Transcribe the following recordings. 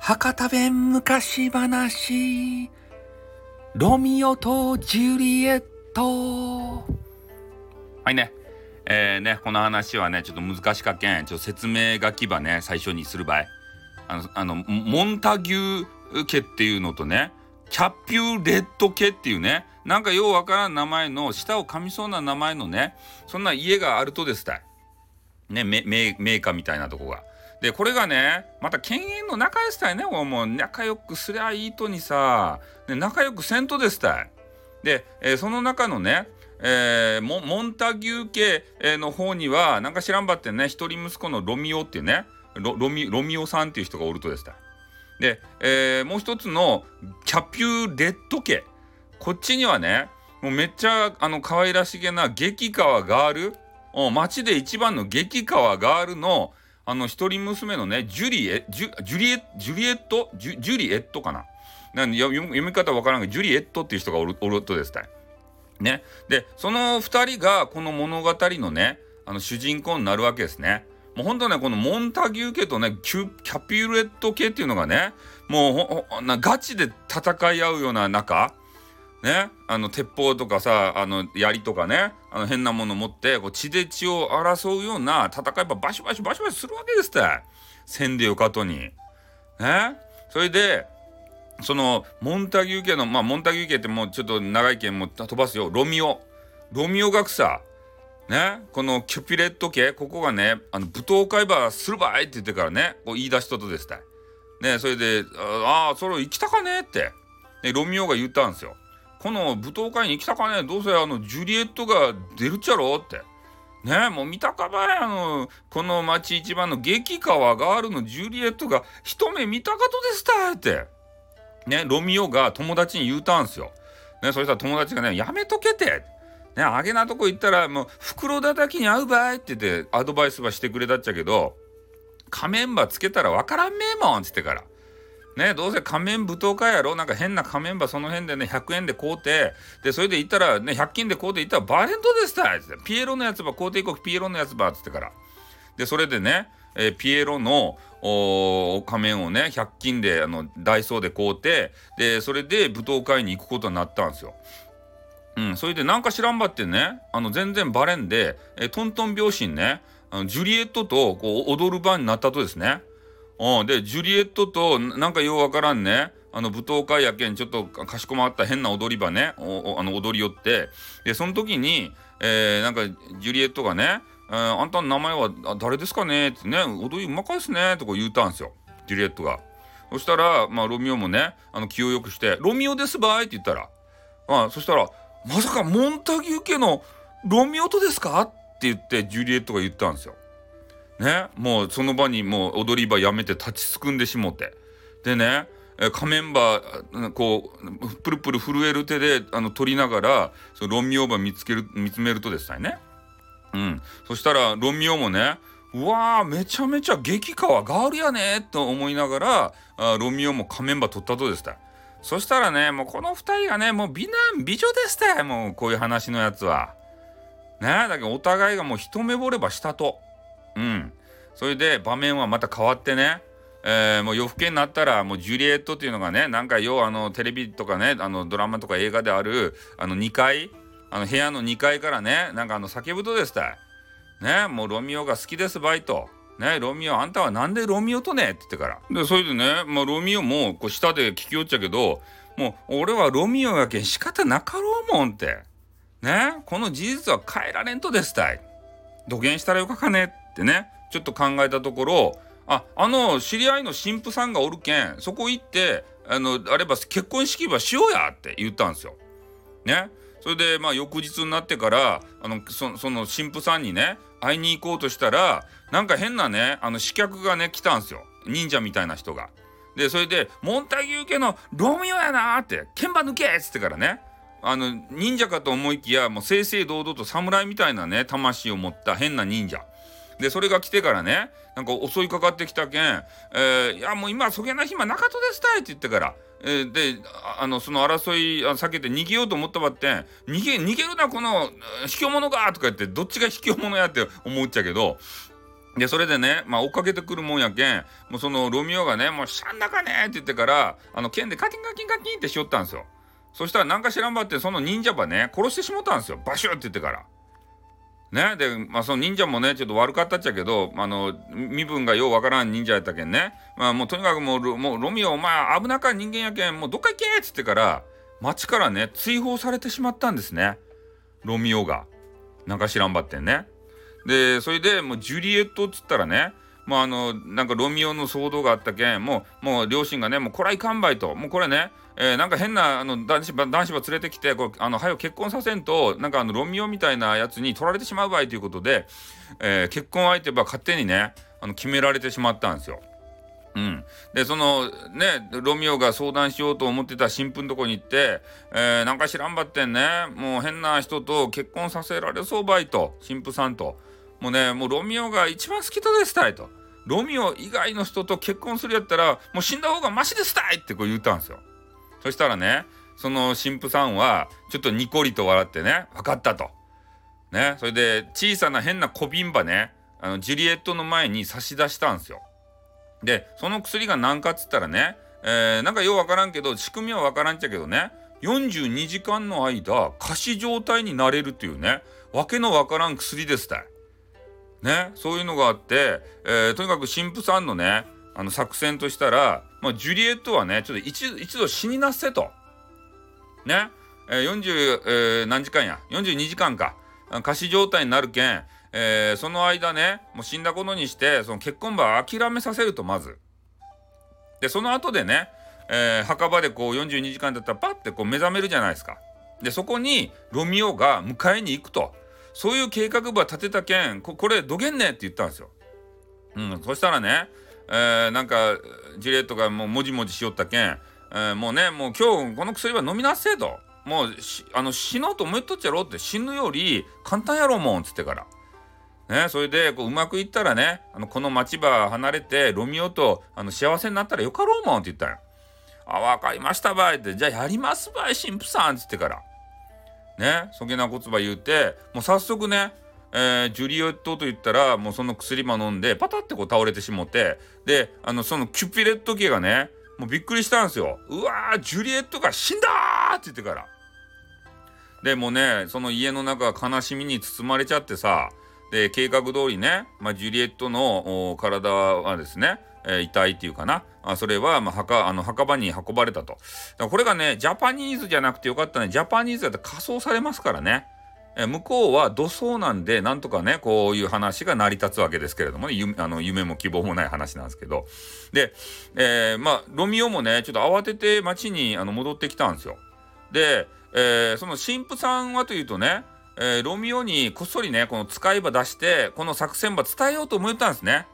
博多弁昔話。ロミオとジュリエット。はいね。えー、ねこの話はねちょっと難しかけん。ちょっと説明書き場ね最初にする場合。あのあのモンタギュー家っていうのとねキャピューレッド家っていうねなんかようわからん名前の舌を噛みそうな名前のねそんな家があるとですたい。ねメメーカーみたいなとこが。でこれがねまた犬猿の仲良したいねもう仲良くすりゃいいとにさ、ね、仲良くせんとですたい。で、えー、その中のねえー、モモンタギュー家の方にはなんか知らんばってね一人息子のロミオっていうねロロミロミオさんっていう人がおるとですたいで、えー、もう一つのキャピューレッド家こっちにはねもうめっちゃあの可愛らしげな激川ガール街で一番の激川ガールのあの一人娘のねジュリエジュリエジュリエット？ジュジュリエットかな？なんで読み方わからんけどジュリエットっていう人がおるおるとですたい。ね。でその2人がこの物語のねあの主人公になるわけですね。もうほんとねこのモンタギュー家とねキャピュレット家っていうのがねもうガチで戦い合うような中ねあの鉄砲とかさあの槍とかねあの変なもの持ってこう血で血を争うような戦いばバシバシバシバシするわけですって千でよかとに。ねそれでそのモンタギュ家のまあモンタギュ家ってもうちょっと長い剣も飛ばすよロミオロミオ学者ねこのキュピレット家ここがねあの舞踏会ばするばいって言ってからねこう言い出したとですたい。ねそれで「ああそれ行きたかね?」って、ね、ロミオが言ったんですよ。この舞踏会に行きたかねどうせあのジュリエットが出るっちゃろって。ねえもう見たかばいあのこの町一番の激川ガールのジュリエットが一目見たかとですたって。ねロミオが友達に言うたんすよ。ねそしたら友達がねやめとけて。ねあげなとこ行ったらもう袋叩きに合うばいって言ってアドバイスばしてくれたっちゃけど仮面ばつけたらわからんめえもんっつってから。ね、どうせ仮面舞踏会やろ？なんか変な仮面ばその辺でね100円で買うてでそれで行ったらね100均で買うて行ったらバレントですたつってピエロのやつば買うていこうピエロのやつばっつってからでそれでね、えー、ピエロの仮面をね100均であのダイソーで買うてでそれで舞踏会に行くことになったんですよ。うん、それでなんか知らんばってねあの全然バレんで、えトントン拍子にねあのジュリエットとこう踊る番になったとですね。うん、でジュリエットとなんかようわからんねあの舞踏会やけんちょっとかしこまった変な踊り場ねあの踊り寄ってでその時に、えー、なんかジュリエットがね「えー、あんたの名前は誰ですかね?」ってね「踊りうまかいっすね」とか言うたんですよジュリエットが。そしたら、まあ、ロミオもねあの気をよくして「ロミオですばい」って言ったらあそしたら「まさかモンタギュー家のロミオとですか?」って言ってジュリエットが言ったんですよ。ねもうその場にもう踊り場やめて立ちすくんでしもてでね仮面ばこうプルプル震える手であの取りながらそのロミオば見つける見つめるとですねうんそしたらロンミオもねうわーめちゃめちゃ激川ガールやねと思いながらあロミオも仮面ば取ったとですたそしたらねもうこの2人がねもう美男美女でしたよもうこういう話のやつは。ねだけどお互いがもう一目惚ればしたと。うん。それで場面はまた変わってね、えー、もう夜更けになったらもうジュリエットっていうのがねなんか要はあのテレビとかねあのドラマとか映画であるあの2階あの部屋の2階からねなんかあの叫ぶとですたい。ねもうロミオが好きですバイト。ねロミオあんたはなんでロミオとね？って言ってから。でそれでね、まあ、ロミオもこう下で聞きよっちゃけどもう俺はロミオやけん仕方なかろうもんって。ねこの事実は変えられんとですたい。土下したらよかかねってねちょっと考えたところああの知り合いの神父さんがおるけんそこ行ってあのあれば結婚式ばしようやって言ったんですよ。ねそれでまあ翌日になってからあのそその神父さんにね会いに行こうとしたらなんか変なねあの刺客がね来たんですよ忍者みたいな人が。でそれで「モンタギュー家のロミオやな」って「剣馬抜け!」っつってからねあの忍者かと思いきやもう正々堂々と侍みたいなね魂を持った変な忍者。でそれが来てからねなんか襲いかかってきたけん「えー、いやもう今そげな暇なかとですたい」って言ってから。えー、であのその争い避けて逃げようと思ったばって逃げ逃げるなこの卑怯者がとか言ってどっちが卑怯者やって思っちゃうけどで、それでね、まあ追っかけてくるもんやけん、もうそのロミオがね、もうしゃんだかねって言ってから、あの剣でカキンカキンカキンってしよったんですよ。そしたらなんか知らんばって、その忍者ばね、殺してしもたんですよ。バシュって言ってから。ね、で、まあ、その忍者もね、ちょっと悪かったっちゃけど、あの、身分がようわからん忍者やったけんね。まあ、もうとにかくもう、もうロミオ、お前危なか人間やけん、もうどっか行けっつってから、町からね、追放されてしまったんですね。ロミオが。なんか知らんばってんね。で、それでもうジュリエットっつったらね、もうあの、なんかロミオの騒動があったけん、もう、もう両親がね、もうこれはいかんばいと、もうこれね、えー、なんか変なあの男子ば男子ば連れてきてこうあの早く結婚させんとなんかあのロミオみたいなやつに取られてしまう場合ということで、えー、結婚相手ば勝手にねあの決められてしまったんですよ。うん、でそのねロミオが相談しようと思ってた新婦のとこに行って「えー、なんか知らんばってんねもう変な人と結婚させられそうばい」と新婦さんと「もうねもうロミオが一番好きとですたい」と「ロミオ以外の人と結婚するやったらもう死んだ方がマシですたい」ってこう言ったんですよ。そしたらねその神父さんはちょっとニコリと笑ってね分かったと。ねそれで小さな変な小瓶馬ねあのジュリエットの前に差し出したんですよ。でその薬が何かっつったらね、えー、なんかよう分からんけど仕組みは分からんっちゃけどね42時間の間仮死状態になれるっていうねわけのわからん薬ですたい。ねそういうのがあって、えー、とにかく神父さんのねあの作戦としたら、まあ、ジュリエットはねちょっと一一度死になせと。ね、えー、40、えー、何時間や？42時間か仮死状態になるけん、えー、その間ねもう死んだことにしてその結婚場諦めさせるとまず。でその後でね、えー、墓場でこう42時間だったらパッてこう目覚めるじゃないですか。でそこにロミオが迎えに行くとそういう計画部は立てたけんこれどげんねって言ったんですよ。うん、そしたらねえー、なんかジレットがもうもじもじしよったけん、えー、もうねもう今日この薬は飲みなせえともうあの死のうと思っとっちゃろうって死ぬより簡単やろうもんっつってから。ね、それでこううまくいったらねあのこの町場離れてロミオとあの幸せになったらよかろうもんって言ったんよ。あ分かりましたばいってじゃあやりますばい神父さんっつってからねそげな言葉言うてもう早速ねえー、ジュリエットと言ったらもうその薬も飲んでパタってこう倒れてしもってであのそのキュピレット家がねもうびっくりしたんですよ。うわージュリエットが死んだって言ってから。でもねその家の中悲しみに包まれちゃってさで計画通りね、まあ、ジュリエットの体はですね、え、遺体っていうかなあそれはまあ墓あの墓場に運ばれたと。これがねジャパニーズじゃなくてよかったねジャパニーズだって仮装されますからね。え向こうは土葬なんでなんとかねこういう話が成り立つわけですけれどもね夢あの夢も希望もない話なんですけどで、えー、まあロミオもねちょっと慌てて町にあの戻ってきたんですよ。で、えー、その神父さんはというとね、えー、ロミオにこっそりねこの使い場出してこの作戦場伝えようと思ったんですね。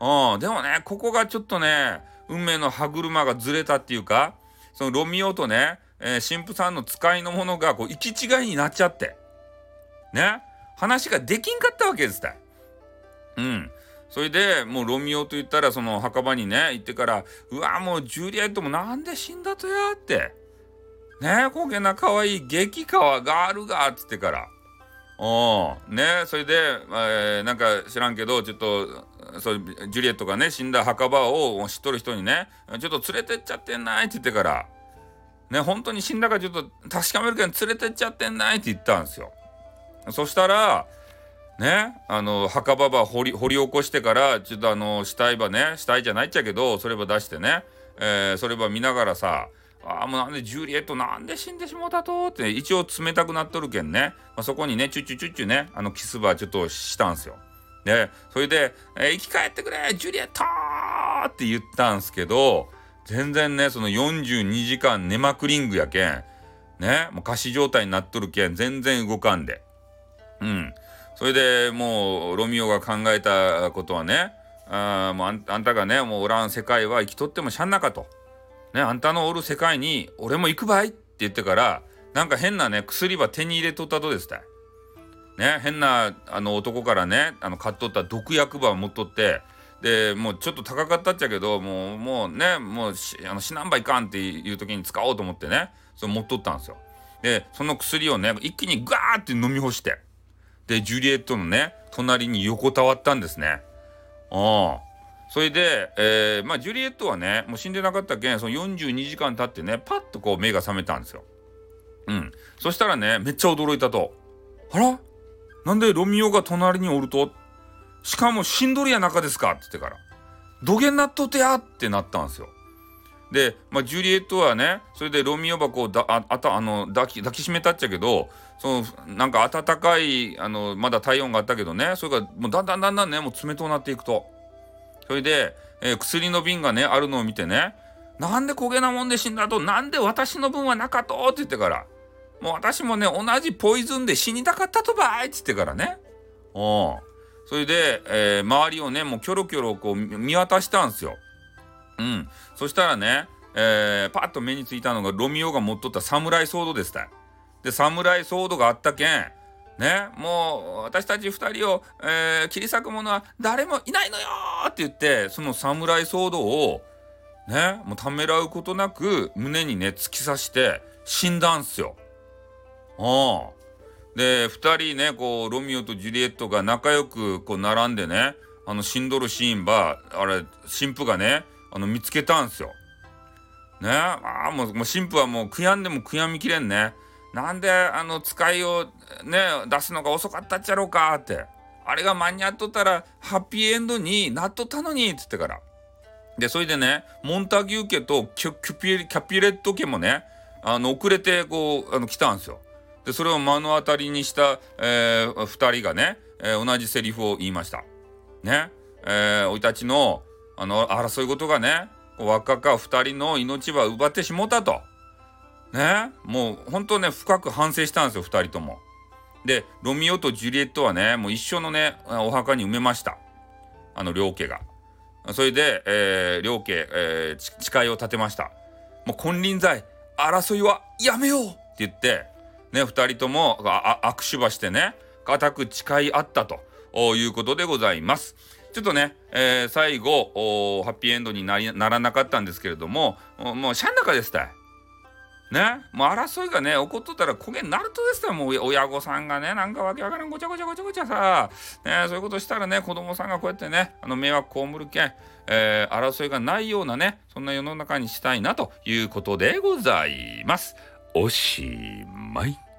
うん、でもねここがちょっとね運命の歯車がずれたっていうかそのロミオとね、えー、神父さんの使いのものがこう行き違いになっちゃって。ね話ができんかったわけですたうん。それでもうロミオと言ったらその墓場にね行ってから「うわもうジュリエットもなんで死んだとや」って「ねえこげな可愛い激川ガールが」っつってからおねそれで、えー、なんか知らんけどちょっとそうジュリエットがね死んだ墓場を知っとる人にねちょっと連れてっちゃってんないって言ってからね本当に死んだかちょっと確かめるけど連れてっちゃってんないって言ったんですよ。そしたらねあの墓場ば掘り掘り起こしてからちょっとあの死体ばね死体じゃないっちゃけどそれば出してね、えー、それば見ながらさあもうなんでジュリエットなんで死んでしもうたとって、一応冷たくなっとるけんね、まあ、そこにねチュッチュチュッチュねあのキスばちょっとしたんすよ。でそれで、えー、生き返ってくれジュリエットって言ったんすけど全然ねその42時間寝まくりんぐやけんねもう仮死状態になっとるけん全然動かんで。うん。それでもうロミオが考えたことはね、あもうあんあんたがね、もうおらん世界は生きとってもしゃんなかと。ね、あんたのおる世界に俺も行くばいって言ってから、なんか変なね、薬は手に入れとったとですたい。ね、変なあの男からね、あの買っとった毒薬ば持っとって、でもうちょっと高かったっちゃけどもうもうねもうあの死なんばいかんっていう時に使おうと思ってねそれ持っとったんですよ。でその薬をね一気にガーって飲み干してでジュリエットのね隣に横たわったんですね。ああそれで、えー、まあジュリエットはねもう死んでなかったけんその42時間経ってねパッとこう目が覚めたんですよ。うん。そしたらねめっちゃ驚いたと。あら？なんでロミオが隣におると？しかも死んどるや中ですか？って言ってから。土下なっとてやってなったんですよ。で、まあ、ジュリエットはねそれでロミオ箱をだああたあの抱き抱きしめたっちゃけどそのなんか暖かいあのまだ体温があったけどねそれがもうだんだんだんだんねもう冷となっていくと。それで、えー、薬の瓶がねあるのを見てねなんで焦げなもんで死んだとなんで私の分はなかと？って言ってから。もう私もね同じポイズンで死にたかったとばいっつってからねうんそれで、えー、周りをねもうキョロキョロこう見渡したんですよ。うん。そしたらね、えー、パッと目についたのがロミオが持っとった侍ソードでした。で、侍ソードがあったけん、ね、もう私たち2人を、えー、切り裂く者は誰もいないのよって言って、その侍ソードを、ね、もうためらうことなく胸にね、突き刺して死んだんすよ。ああ。で2人ねこうロミオとジュリエットが仲良くこう並んでねあの死んどるシーンばあれ神父がねあの見つけたんすよ。ねああもうもう神父はもう悔やんでも悔やみきれんね。なんであの使いをね出すのが遅かったっちゃろうかってあれが間に合っとったらハッピーエンドになっとったのにっつってからでそれでねモンタギュー家とキュピキャピレット家もねあの遅れてこうあの来たんすよでそれを目の当たりにした、えー、2人がね、えー、同じセリフを言いましたねえー、いたちのあの争い事がね若か2人の命は奪ってしもたと。ねもう本当ね深く反省したんですよ2人とも。でロミオとジュリエットはねもう一緒のねお墓に埋めましたあの両家が。それで、えー、両家、えー、誓いを立てました。もう金輪際争いはやめようって言ってね2人とも握手ばしてね固く誓い合ったということでございます。ちょっとね、えー、最後ハッピーエンドになりならなかったんですけれどももうシャン中ですたい。ね、もう争いがね起こっとったら焦げになるとですよもう親御さんがねなんかわけわからんごちゃごちゃごちゃごちゃさ、ね、そういうことしたらね子供さんがこうやってねあの迷惑被るけん、えー、争いがないようなねそんな世の中にしたいなということでございます。おしまい。